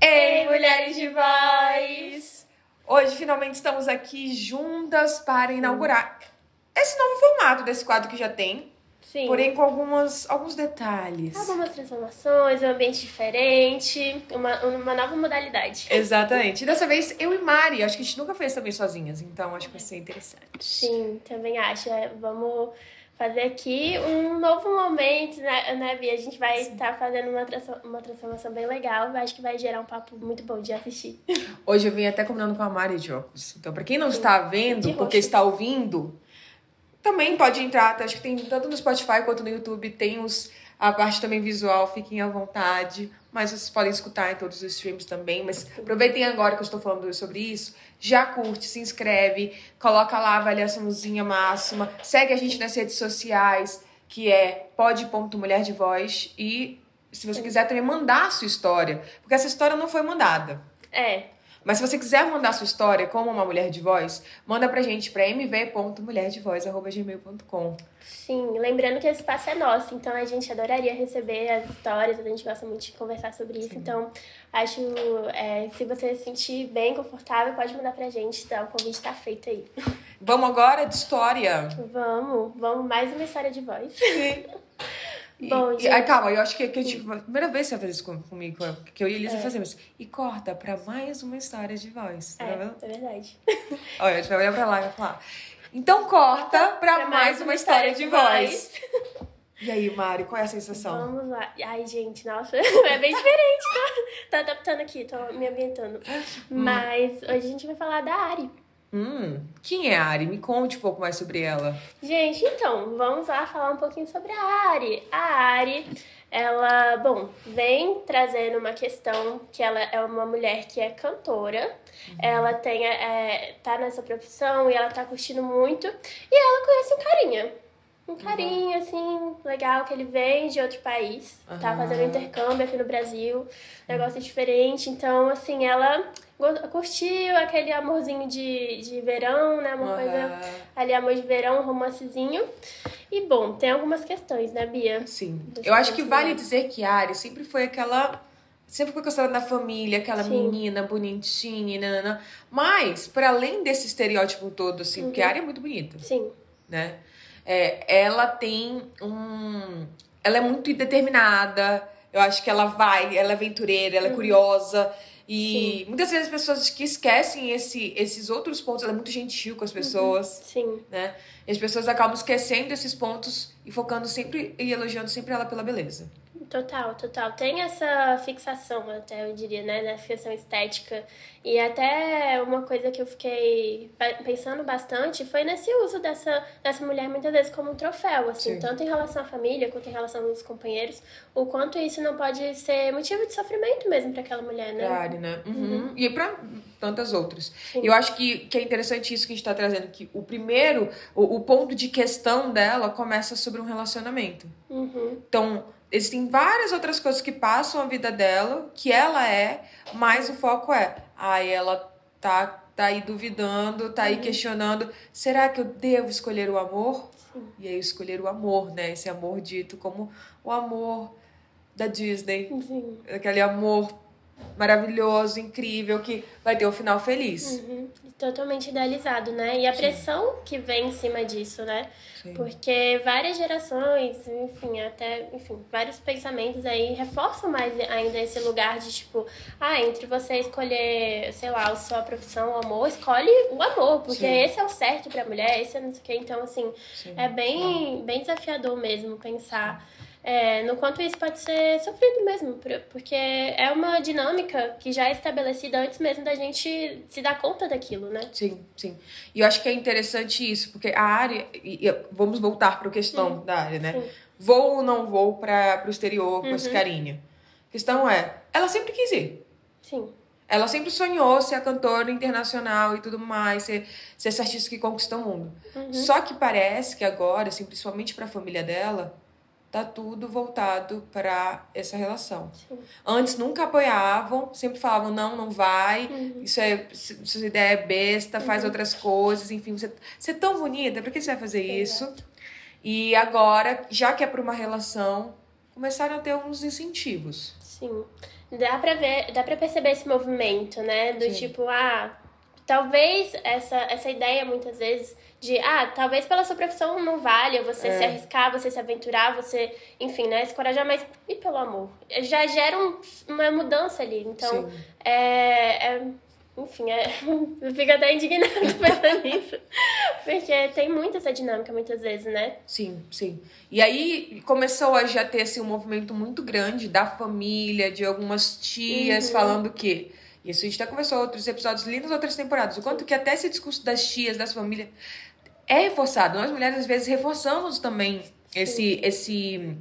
Ei, mulheres de voz! Hoje finalmente estamos aqui juntas para inaugurar esse novo formato desse quadro que já tem, Sim. porém com algumas, alguns detalhes. Algumas transformações, um ambiente diferente, uma, uma nova modalidade. Exatamente. E dessa vez eu e Mari, acho que a gente nunca fez também sozinhas, então acho que vai ser interessante. Sim, também acho. É, vamos fazer aqui um novo momento, né, né Bia? A gente vai estar fazendo uma, uma transformação bem legal. Acho que vai gerar um papo muito bom de assistir. Hoje eu vim até combinando com a Mari de óculos. Então, pra quem não está vendo, porque está ouvindo, também pode entrar. tá? Acho que tem tanto no Spotify quanto no YouTube. Tem os, a parte também visual, fiquem à vontade. Mas vocês podem escutar em todos os streams também. Mas aproveitem agora que eu estou falando sobre isso. Já curte, se inscreve, coloca lá a avaliaçãozinha máxima. Segue a gente nas redes sociais, que é pod.mulher de voz. E se você quiser também mandar a sua história. Porque essa história não foi mandada. É, Mas se você quiser mandar sua história como uma mulher de voz, manda pra gente pra mv.mulherdevoz.gmail.com. sim. Lembrando que esse espaço é nosso, então a gente adoraria receber as histórias, a gente gosta muito de conversar sobre isso. Então, acho, é, se você se sentir bem confortável, pode mandar pra gente, tá? O convite tá feito aí. Vamos agora de história. Vamos, vamos mais uma história de voz. Bom, e, gente. Ai, calma, eu acho que, que tipo, a primeira vez que você fazer isso com- comigo, que eu e a Elisa fazemos. E corta pra mais uma história de voz. Tá vendo? É, é verdade. Olha, a gente vai olhar pra lá e vai falar. Então corta pra, mais uma história de voz. E aí, Mari, qual é a sensação? Vamos lá. Ai, gente, nossa, é bem diferente, tá? Tá adaptando aqui, tô me ambientando. Mas hoje a gente vai falar da Ari. Hum, quem é a Ari? Me conte um pouco mais sobre ela. Gente, então, vamos lá falar um pouquinho sobre a Ari. A Ari, ela, bom, vem trazendo uma questão que ela é uma mulher que é cantora. Ela tem, é, tá nessa profissão e ela tá curtindo muito. E ela conhece um carinha. Um carinha, assim, legal, que ele vem de outro país. Tá Aham. fazendo intercâmbio aqui no Brasil. Negócio diferente. Então, assim, ela curtiu aquele amorzinho de, de verão, né? Uma coisa Aham. ali amor de verão, um romancezinho. E bom, tem algumas questões, né, Bia? Sim. Deixa Eu acho que vale dizer que a Ari sempre foi aquela. Sempre foi considerada na família, aquela Sim. menina bonitinha, nanana. Mas, para além desse estereótipo todo, assim, porque a Ari é muito bonita, Sim, né? É, ela tem um. Ela é muito determinada. Eu acho que ela vai, ela é aventureira, ela é curiosa. E muitas vezes as pessoas que esquecem esse, esses outros pontos, ela é muito gentil com as pessoas sim, né? E as pessoas acabam esquecendo esses pontos e focando sempre e elogiando sempre ela pela beleza. Total, total. Tem essa fixação, até eu diria, né, nessa questão estética. E até uma coisa que eu fiquei pe- pensando bastante foi nesse uso dessa, dessa mulher muitas vezes como um troféu, assim, Sim. tanto em relação à família quanto em relação aos companheiros, o quanto isso não pode ser motivo de sofrimento mesmo para aquela mulher, né? Ari, né? Uhum. E pra tantas outras. E eu acho que, que é interessante isso que a gente tá trazendo, que o primeiro, o, o ponto de questão dela começa sobre um relacionamento. Uhum. Então, existem várias outras coisas que passam a vida dela, que ela é, mas o foco é, ai, ela tá, tá aí duvidando, tá aí questionando, será que eu devo escolher o amor? E aí escolher o amor, né? Esse amor dito como o amor da Disney, Sim. aquele amor maravilhoso, incrível, que vai ter um final feliz. Uhum. Totalmente idealizado, né? E a pressão que vem em cima disso, né? Sim. Porque várias gerações, enfim, até, enfim, vários pensamentos aí reforçam mais ainda esse lugar de tipo, ah, entre você escolher, sei lá, a sua profissão, o amor, escolhe o amor, porque Sim. esse é o certo pra mulher, esse é não sei o quê. Então, assim, Sim. é bem, bem desafiador mesmo pensar é, no quanto isso pode ser sofrido mesmo, por- porque é uma dinâmica que já é estabelecida antes mesmo da gente se dar conta daquilo, né? Sim, sim. E eu acho que é interessante isso, porque a área. E, e vamos voltar para a questão da área, né? sim. Vou ou não vou para o exterior com esse Uhum. carinha? A questão é, ela sempre quis ir. Sim. Ela sempre sonhou ser a cantora internacional e tudo mais, ser, ser essa artista que conquista o mundo. Uhum. Só que parece que agora, assim, principalmente para a família dela, tá tudo voltado para essa relação. Sim. Antes nunca apoiavam, sempre falavam não, não vai, Uhum. isso é sua ideia é besta, faz outras coisas, enfim, você, você é tão bonita, por que você vai fazer isso? Exato. E agora, já que é para uma relação, começaram a ter uns incentivos. Sim. Dá pra ver, dá pra perceber esse movimento, né? Do Sim. tipo, ah, talvez essa, essa ideia muitas vezes de, ah, talvez pela sua profissão não valha você É. se arriscar, você se aventurar, você, enfim, né, se corajar, mas e pelo amor? Já gera um- uma mudança ali. Então, Sim. é, é- enfim, é, eu fico até indignada pensando nisso. Porque tem muito essa dinâmica muitas vezes, né? Sim, sim. E aí começou a já ter assim, um movimento muito grande da família, de algumas tias Uhum. falando que. Isso a gente até conversou em outros episódios lindos, outras temporadas. O quanto que até esse discurso das tias, das famílias, é reforçado. Nós mulheres, às vezes, reforçamos também esse, esse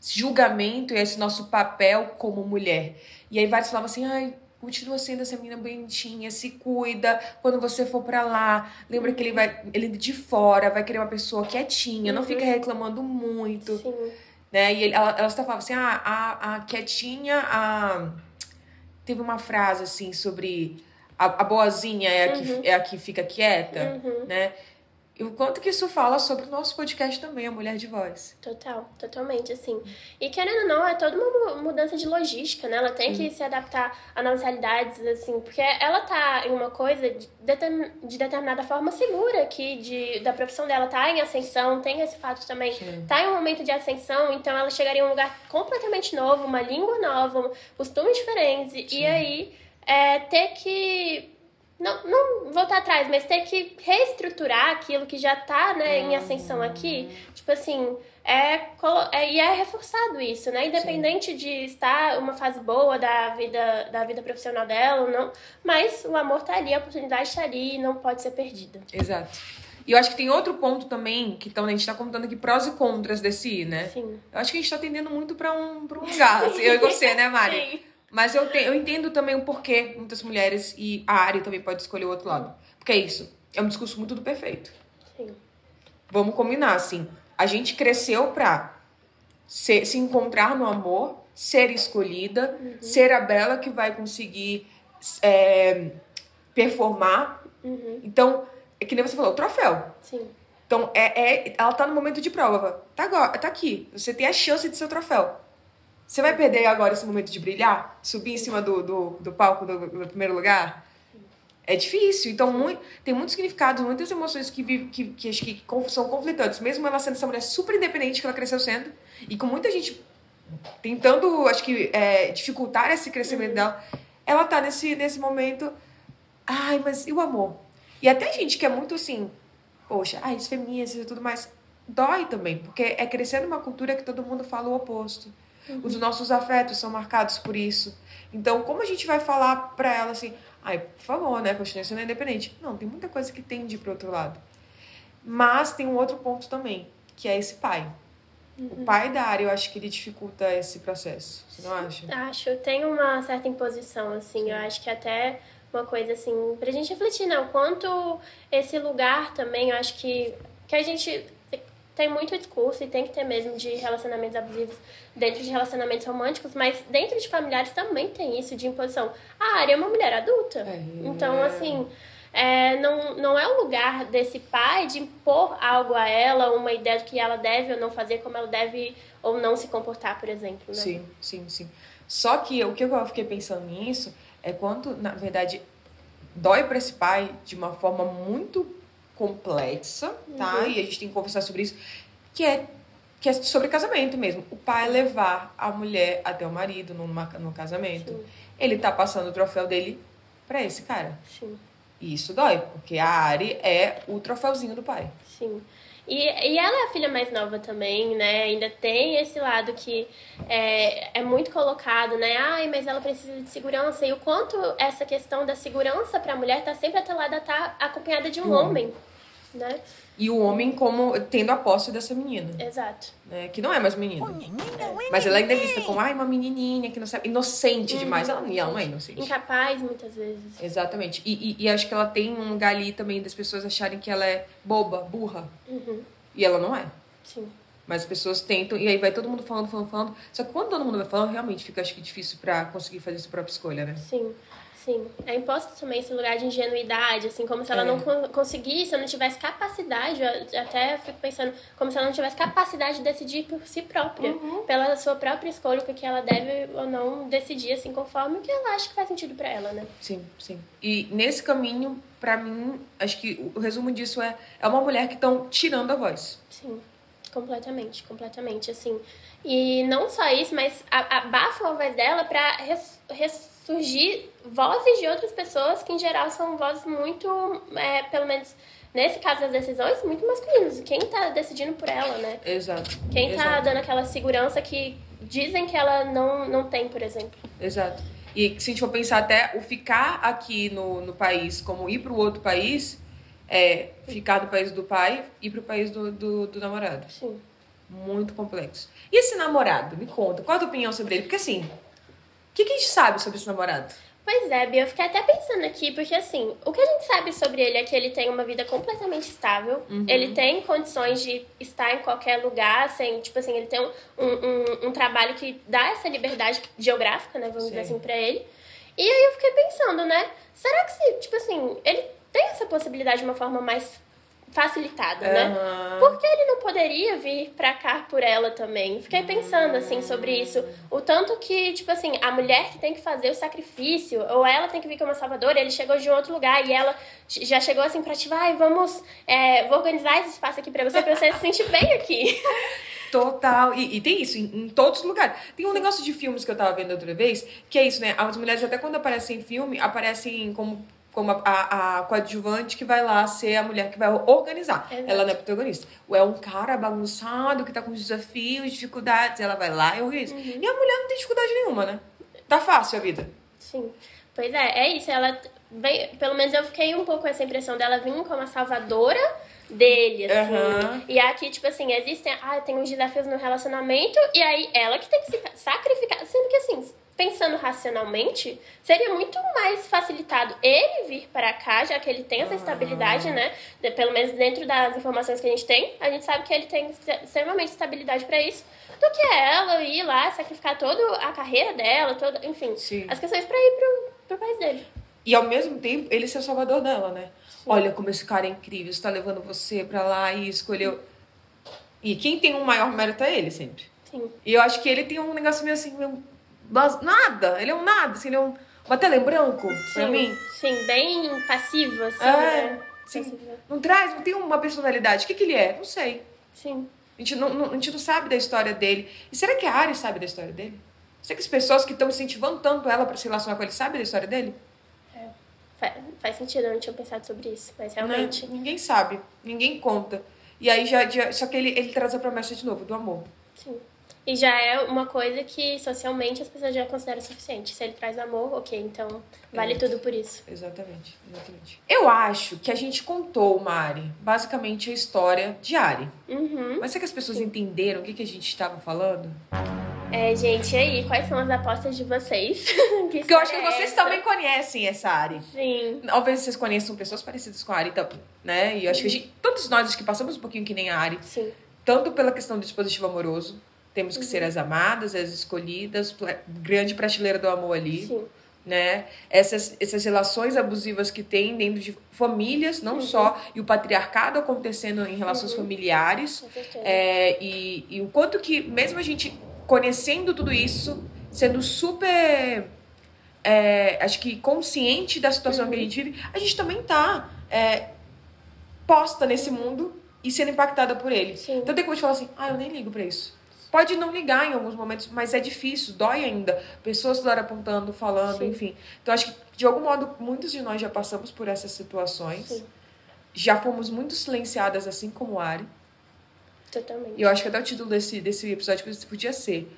julgamento e esse nosso papel como mulher. E aí vários falavam assim, ai, continua sendo essa menina bonitinha, se cuida quando você for pra lá. Lembra que ele vai, ele de fora vai querer uma pessoa quietinha, não Uhum. fica reclamando muito, Sim. né? E ele, ela, elas falavam assim, ah, a, a quietinha, a... Teve uma frase assim sobre a, a boazinha é a, que, Uhum. é a que fica quieta, Uhum. né? E o quanto que isso fala sobre o nosso podcast também, a Mulher de Voz. Total, totalmente, assim. E querendo ou não, é toda uma mu- mudança de logística, né? Ela tem que se adaptar a novas realidades, assim, porque ela tá em uma coisa de, de determinada forma segura aqui, de, da profissão dela, tá em ascensão, tem esse fato também, Sim. tá em um momento de ascensão, então ela chegaria em um lugar completamente novo, uma língua nova, costumes diferentes, e- e aí é, ter que não, não voltar atrás, mas ter que reestruturar aquilo que já tá, né, em ascensão aqui. Tipo assim, é, é, e é reforçado isso, né? Independente de estar uma fase boa da vida, da vida profissional dela ou não, mas o amor tá ali, a oportunidade tá ali e não pode ser perdida. Exato. E eu acho que tem outro ponto também, que então, a gente tá contando aqui prós e contras desse, né? Sim. Eu acho que a gente tá tendendo muito pra um, pra um lugar, assim, eu e você, né, Mari? Sim. Mas eu, te- eu entendo também o porquê muitas mulheres, e a Ari também pode escolher o outro lado. Porque é isso, é um discurso muito do perfeito. Sim. Vamos combinar, assim. A gente cresceu pra se, se encontrar no amor, ser escolhida, ser a bela que vai conseguir é, performar. Uhum. Então, é que nem você falou, o troféu. Sim. Então, é, é, ela tá no momento de prova. Tá, agora, tá aqui. Você tem a chance de ser o troféu. Você vai perder agora esse momento de brilhar? Subir em cima do, do, do palco do, do primeiro lugar? É difícil. Então, mui- tem muitos significados, muitas emoções que, vi- que, que que conf- são conflitantes. Mesmo ela sendo essa mulher super independente que ela cresceu sendo. E com muita gente tentando, acho que, é, dificultar esse crescimento dela. Ela tá nesse, nesse momento... Ai, mas e o amor? E até gente que é muito assim... Poxa, ai, isso feminista e tudo mais. Dói também, porque é crescer numa cultura que todo mundo fala o oposto. Os nossos afetos são marcados por isso. Então, como a gente vai falar pra ela assim, ai, por favor, né, continue sendo independente? Não, tem muita coisa que tende pro outro lado. Mas tem um outro ponto também, que é esse pai. O pai da área, eu acho que ele dificulta esse processo. Você não acha? Acho, tem uma certa imposição, assim, eu acho que até uma coisa, assim, pra gente refletir, né, o quanto esse lugar também, eu acho que, que a gente tem muito discurso e tem que ter mesmo de relacionamentos abusivos dentro de relacionamentos românticos, mas dentro de familiares também tem isso de imposição. A área é uma mulher adulta, É. então, assim... é, não, não é o lugar desse pai de impor algo a ela, uma ideia do que ela deve ou não fazer, como ela deve ou não se comportar, por exemplo, né? Sim, sim, sim. Só que o que eu fiquei pensando nisso é quanto, na verdade, dói pra esse pai de uma forma muito complexa, tá? Uhum. E a gente tem que conversar sobre isso, que é, que é sobre casamento mesmo. O pai levar a mulher até o marido numa, no casamento. Sim. Ele tá passando o troféu dele pra esse cara. Sim. E isso dói, porque a Ari é o troféuzinho do pai. Sim. E, e ela é a filha mais nova também, né? Ainda tem esse lado que é, é muito colocado, né? Ai, mas ela precisa de segurança. E o quanto essa questão da segurança pra mulher tá sempre atrelada a estar acompanhada de um Hum. homem, né? E o homem como tendo a posse dessa menina, Exato. né? Que não é mais menina. Mas ela ainda é vista como, ai, uma menininha que não sabe. Inocente demais. Ela, ela não é inocente. Incapaz, muitas vezes. Exatamente. E, e, e acho que ela tem um lugar ali também das pessoas acharem que ela é boba, burra. Uhum. E ela não é. Sim. Mas as pessoas tentam, e aí vai todo mundo falando, falando, falando. Só que quando todo mundo vai falando, realmente fica, acho que, difícil pra conseguir fazer sua própria escolha, né? Sim, sim. É imposto também esse lugar de ingenuidade, assim, como se ela É. não con- conseguisse, ou não tivesse capacidade, eu até fico pensando, como se ela não tivesse capacidade de decidir por si própria, Uhum. pela sua própria escolha, o que ela deve ou não decidir, assim, conforme o que ela acha que faz sentido pra ela, né? Sim, sim. E nesse caminho, pra mim, acho que o resumo disso é, é uma mulher que estão tirando a voz. Sim, completamente, completamente, assim. E não só isso, mas abafam a voz dela pra res- ressurgir vozes de outras pessoas que, em geral, são vozes muito, é, pelo menos nesse caso das decisões, muito masculinas. Quem tá decidindo por ela, né? Exato. Quem tá Exato. dando aquela segurança que dizem que ela não, não tem, por exemplo. Exato. E se a gente for pensar até o ficar aqui no, no país, como ir para o outro país, é ficar no país do pai e para o país do, do, do namorado. Sim. Muito complexo. E esse namorado? Me conta, qual a tua opinião sobre ele? Porque assim, que, que a gente sabe sobre esse namorado? Pois é, Bia, eu fiquei até pensando aqui, porque assim, o que a gente sabe sobre ele é que ele tem uma vida completamente estável, ele tem condições de estar em qualquer lugar, sem, tipo assim, ele tem um, um, um trabalho que dá essa liberdade geográfica, né, vamos dizer Sim. assim, pra ele. E aí eu fiquei pensando, né, será que se, tipo assim, ele tem essa possibilidade de uma forma mais facilitada, né? Aham. Por que ele não poderia vir pra cá por ela também? Fiquei pensando, assim, sobre isso. O tanto que, tipo assim, a mulher que tem que fazer o sacrifício, ou ela tem que vir como salvadora, ele chegou de um outro lugar e ela já chegou assim pra ti, vai, vamos, é, vou organizar esse espaço aqui pra você, pra você se sentir bem aqui. Total. E, e tem isso em, em todos os lugares. Tem um negócio de filmes que eu tava vendo outra vez, que é isso, né? As mulheres, até quando aparecem em filme, aparecem como, como a, a, a coadjuvante que vai lá ser a mulher que vai organizar. Exato. Ela não é protagonista. Ou é um cara bagunçado que tá com desafios, dificuldades, ela vai lá e organiza. Uhum. E a mulher não tem dificuldade nenhuma, né? Tá fácil a vida. Sim. Pois é, é isso. Ela veio, pelo menos eu fiquei um pouco com essa impressão dela vir como a salvadora dele, assim. Aham. E aqui, tipo assim, existem, ah, tem uns desafios no relacionamento, e aí ela que tem que se sacrificar. Sendo que assim, pensando racionalmente, seria muito mais facilitado ele vir para cá, já que ele tem essa estabilidade, né? De- pelo menos dentro das informações que a gente tem, a gente sabe que ele tem extremamente estabilidade para isso, do que ela ir lá sacrificar toda a carreira dela, toda, enfim, Sim. as questões para ir pro, pro país dele. E ao mesmo tempo, ele ser o salvador dela, né? Olha como esse cara é incrível, está levando você pra lá e escolheu. E quem tem um maior mérito é ele sempre. Sim. E eu acho que ele tem um negócio meio assim, meio nada. Ele é um nada, assim, ele é um, uma tela em branco pra Sim, mim. sim, bem passivo, assim, É, né? sim. Passivo. Não traz, não tem uma personalidade. O que, que ele é? Não sei. Sim. A gente não, não- a gente não sabe da história dele. E será que a Ari sabe da história dele? Será que as pessoas que estão incentivando tanto ela pra se relacionar com ele sabem da história dele? Fa- Faz sentido, eu não tinha pensado sobre isso, mas realmente. Né? Ninguém sabe, ninguém conta. E aí já, já- só que ele, ele traz a promessa de novo do amor. Sim. E já é uma coisa que socialmente as pessoas já consideram suficiente. Se ele traz amor, ok, então vale tudo por isso. Exatamente, exatamente. Eu acho que a gente contou, Mari, basicamente a história de Ari. Uhum. Mas será que as pessoas entenderam o que, que a gente estava falando? É, gente, e aí, quais são as apostas de vocês? que Porque eu acho que é vocês essa? também conhecem essa Ari. Sim. Talvez vocês conheçam pessoas parecidas com a Ari também, né? E eu acho que a gente, todos nós que passamos um pouquinho que nem a Ari, Sim. tanto pela questão do dispositivo amoroso, temos que ser as amadas, as escolhidas, grande prateleira do amor ali. Sim. né? Essas, essas relações abusivas que tem dentro de famílias, não só, e o patriarcado acontecendo em relações familiares, Com certeza. é, e, e o quanto que, mesmo a gente conhecendo tudo isso, sendo super, é, acho que consciente da situação que a gente vive, a gente também tá é, posta nesse mundo e sendo impactada por ele. Sim. Então tem como a gente falar assim, ah, eu nem ligo pra isso. Pode não ligar em alguns momentos, mas é difícil, dói ainda. Pessoas hora apontando, falando, Sim. enfim. Então acho que, de algum modo, muitos de nós já passamos por essas situações. Sim. Já fomos muito silenciadas, assim como Ari. Totalmente. E eu acho que até o título desse, desse episódio podia ser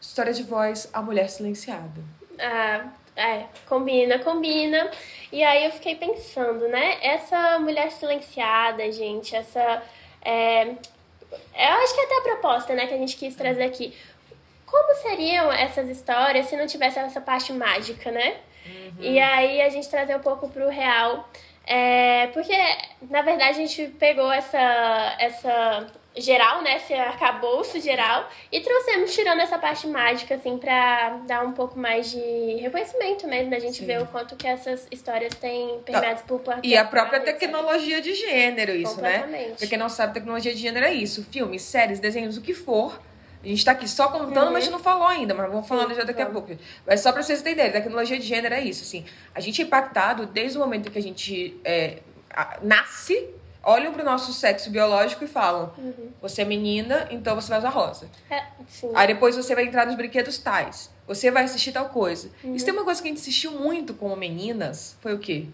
História de Voz, a Mulher Silenciada. Ah, é, combina, combina. E aí eu fiquei pensando, né? Essa mulher silenciada, gente, essa. É, eu acho que é até a proposta, né, que a gente quis trazer aqui. Como seriam essas histórias se não tivesse essa parte mágica, né? E aí a gente trazer um pouco pro real. É, porque, na verdade, a gente pegou essa, essa geral, né? Esse arcabouço geral. E trouxemos, tirando essa parte mágica, assim, pra dar um pouco mais de reconhecimento mesmo, da gente Sim. ver o quanto que essas histórias têm permeados por E a própria tecnologia de gênero, isso, né? Pra quem não sabe, tecnologia de gênero é isso. Filmes, séries, desenhos, o que for. A gente tá aqui só contando, mas a gente não falou ainda, mas vamos falando já daqui a Uhum. vamos. pouco. Mas só pra vocês entenderem, tecnologia de gênero é isso, assim. A gente é impactado desde o momento que a gente é, a- nasce, olham pro nosso sexo biológico e falam: Uhum. você é menina, então você vai usar rosa. É. Aí depois você vai entrar nos brinquedos tais. Você vai assistir tal coisa. Uhum. Isso tem uma coisa que a gente assistiu muito como meninas, foi o quê?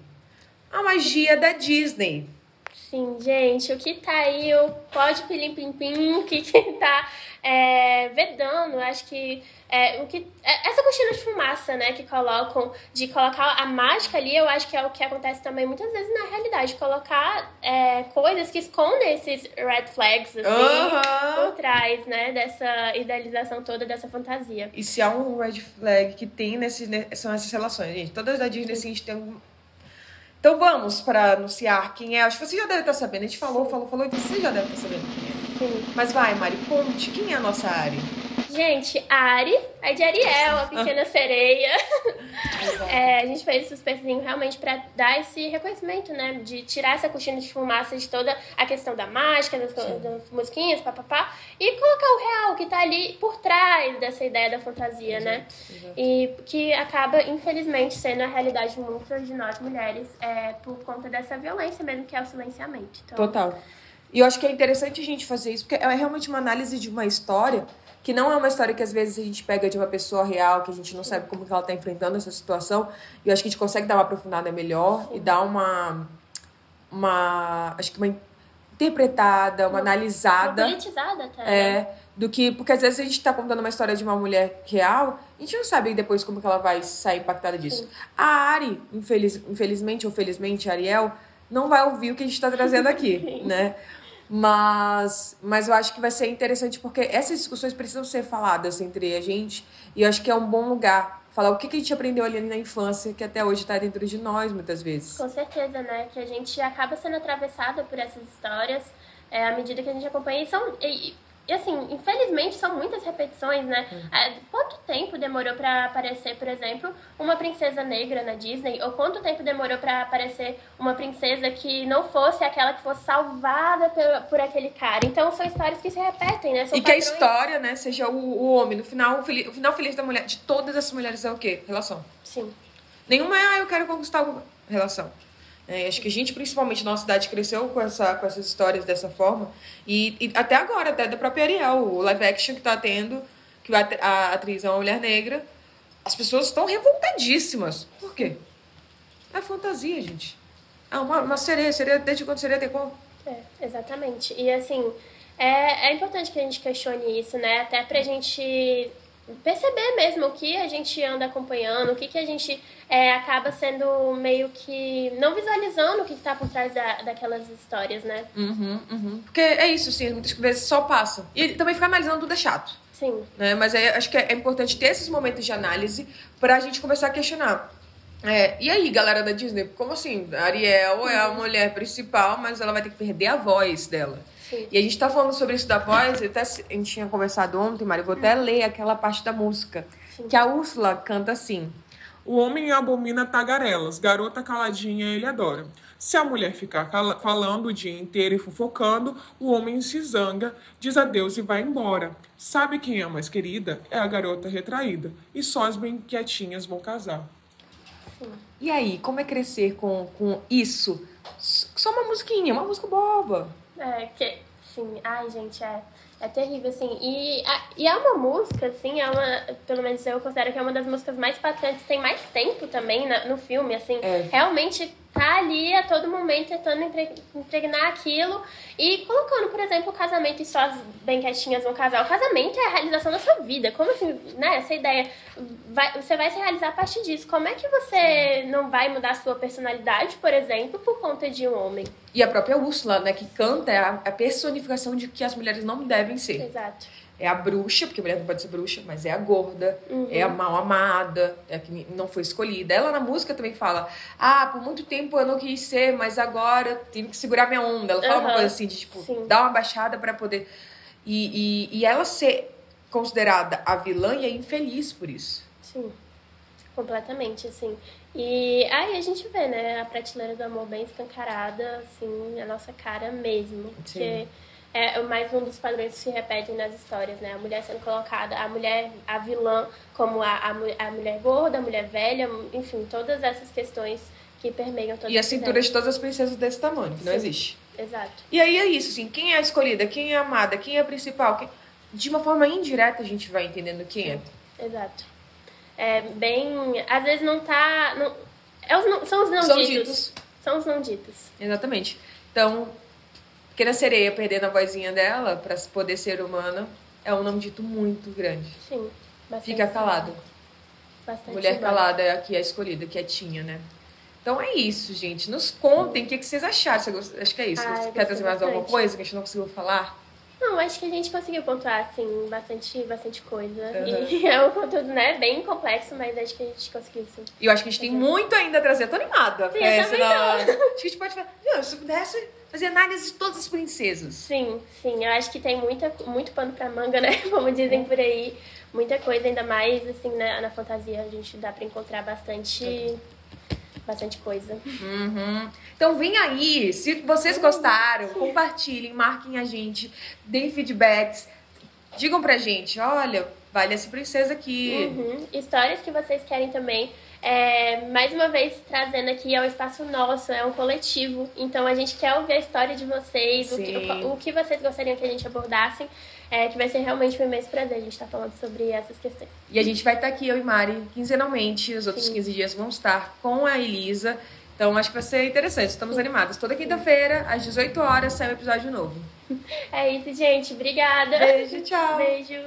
A magia da Disney. Sim, gente, o que tá aí, o pode pilim pim pim, o que que tá é, vedando, acho que é, o que é, essa cortina de fumaça, né, que colocam de colocar a mágica ali, eu acho que é o que acontece também muitas vezes na realidade, colocar é, coisas que escondem esses red flags assim Aham. por trás, né, dessa idealização toda dessa fantasia. E se há um red flag que tem nesse, ne- são essas relações, gente. Todas da Disney, assim, a gente tem um... Então vamos para anunciar quem é. Acho que você já deve estar sabendo. A gente falou, falou, falou, e você já deve estar sabendo quem é. Sim. Mas vai, Mari, conte. Quem é a nossa Ari? Gente, Ari, a de Ariel, a pequena sereia. É, a gente fez esse suspensezinho realmente pra dar esse reconhecimento, né? De tirar essa cortina de fumaça de toda a questão da mágica, das, das musiquinhas, papapá, e colocar o real que tá ali por trás dessa ideia da fantasia, né? E que acaba, infelizmente, sendo a realidade de muitas de nós mulheres é, por conta dessa violência mesmo, que é o silenciamento. Então, Total. E eu acho que é interessante a gente fazer isso, porque é realmente uma análise de uma história que não é uma história que às vezes a gente pega de uma pessoa real, que a gente não sabe como que ela tá enfrentando essa situação. E eu acho que a gente consegue dar uma aprofundada melhor e dar uma. uma. acho que uma interpretada, uma Uma analisada. politizada até. né? É, do que. Porque às vezes a gente tá contando uma história de uma mulher real, a gente não sabe depois como que ela vai sair impactada disso. A Ari, infeliz, infelizmente ou felizmente, a Ariel, não vai ouvir o que a gente tá trazendo aqui, né? Mas, mas eu acho que vai ser interessante porque essas discussões precisam ser faladas entre a gente e eu acho que é um bom lugar falar o que, que a gente aprendeu ali na infância que até hoje tá dentro de nós muitas vezes. Com certeza, né? Que a gente acaba sendo atravessada por essas histórias é, à medida que a gente acompanha. E são. E, e, assim, infelizmente são muitas repetições, né? É, quanto tempo demorou pra aparecer, por exemplo, uma princesa negra na Disney? Ou quanto tempo demorou pra aparecer uma princesa que não fosse aquela que fosse salvada por, por aquele cara? Então são histórias que se repetem, né? São E que a história, né, seja o, o homem. No final, o, o final feliz da mulher, de todas essas mulheres é o quê? Relação. Sim. Nenhuma é, ah, eu quero conquistar alguma relação. É, acho que a gente, principalmente, nossa cidade cresceu com, essa, com essas histórias dessa forma. E, e até agora, até da própria Ariel, o live action que tá tendo, que ter- a atriz é uma mulher negra, as pessoas estão revoltadíssimas. Por quê? É fantasia, gente. Ah, uma, uma sereia, sereia, desde quando sereia tem como? É, exatamente. E assim, é, é importante que a gente questione isso, né? Até pra gente perceber mesmo o que a gente anda acompanhando, o que, que a gente é, acaba sendo meio que não visualizando o que tá por trás da, daquelas histórias, né? Uhum, uhum. Porque é isso, sim, muitas vezes só passa. E também ficar analisando tudo é chato. Sim. né? Mas aí acho que é importante ter esses momentos de análise pra gente começar a questionar. É, e aí, galera da Disney, como assim? A Ariel é a mulher principal, mas ela vai ter que perder a voz dela. Sim. E a gente tá falando sobre isso da voz, eu até, a gente tinha conversado ontem, Mari, vou até ler aquela parte da música. Que a Úrsula canta assim. O homem abomina tagarelas, garota caladinha ele adora. Se a mulher ficar falando o dia inteiro e fofocando, o homem se zanga, diz adeus e vai embora. Sabe quem é a mais querida? É a garota retraída. E só as bem quietinhas vão casar. E aí, como é crescer com, com isso? Só uma musiquinha, uma música boba. É, que, sim, ai, gente, é, é terrível, assim. E, a- e é uma música, assim, é uma, pelo menos eu considero que é uma das músicas mais impactantes, tem mais tempo também na- no filme, assim. É. Realmente tá ali a todo momento tentando impre- impregnar aquilo e colocando, por exemplo, o casamento e só as bem quietinhas vão casar. O casamento é a realização da sua vida. Como assim, né? Essa ideia. vai, você vai se realizar a partir disso. Como é que você não vai mudar a sua personalidade, por exemplo, por conta de um homem? E a própria Úrsula, né, que canta é a, a personificação de que as mulheres não devem ser. Exato. É a bruxa, porque mulher não pode ser bruxa, mas é a gorda, é a mal amada, é a que não foi escolhida. Ela na música também fala: Ah, por muito tempo eu não quis ser, mas agora tenho que segurar minha onda. Ela fala uma Aham. coisa assim, de tipo, Sim. dar uma baixada pra poder. E, e, e ela ser considerada a vilã e é infeliz por isso. Sim, completamente, assim. E aí a gente vê, né, a prateleira do amor bem escancarada, assim, a nossa cara mesmo. Porque é mais um dos padrões que se repetem nas histórias, né? A mulher sendo colocada, a mulher, a vilã, como a, a, a mulher gorda, a mulher velha, enfim, todas essas questões que permeiam toda E a cintura de todas as princesas desse tamanho, que não Sim. existe. Exato. E aí é isso, assim, quem é a escolhida, quem é a amada, quem é a principal. quem- De uma forma indireta a gente vai entendendo quem é. Exato. É bem. Às vezes não tá. Não, é os não- são os não São ditos. ditos. São os não ditos. Exatamente. Então, Pequena Sereia perdendo a vozinha dela pra poder ser humana é um não dito muito grande. Sim. Bastante Fica calado. Bastante Mulher simbólico. calada é a que é escolhida, quietinha, né? Então é isso, gente. Nos contem o que, que vocês acharam. Você gost- Acho que é isso. Ah, quer trazer mais alguma bastante. coisa que a gente não conseguiu falar? Não, acho que a gente conseguiu pontuar, assim, bastante, bastante coisa. Uhum. E é um conteúdo, né, bem complexo, mas acho que a gente conseguiu, sim. E eu acho que a gente tem muito ainda a trazer. Eu tô animada. Sim, pra eu também Acho que a gente pode falar. Se pudesse fazer análise de todas as princesas. Sim, sim. Eu acho que tem muita, muito pano pra manga, né? Como dizem por aí. Muita coisa, ainda mais, assim, na, na fantasia. A gente dá pra encontrar bastante... Bastante coisa. Uhum. Então vem aí, se vocês gostaram, compartilhem, marquem a gente, deem feedbacks, digam pra gente, olha, vale essa princesa aqui. Uhum. Histórias que vocês querem também. É, mais uma vez, trazendo aqui, é um espaço nosso, é um coletivo. Então, a gente quer ouvir a história de vocês, o que, o, o que vocês gostariam que a gente abordasse. É, que vai ser realmente um imenso prazer a gente estar falando sobre essas questões. E a gente vai estar aqui, eu e Mari, quinzenalmente, os outros Sim. 15 dias vamos estar com a Elisa. Então acho que vai ser interessante, estamos animadas. Toda quinta-feira, às 18 horas, sai um episódio novo. É isso, gente. Obrigada. Beijo, tchau. Beijo.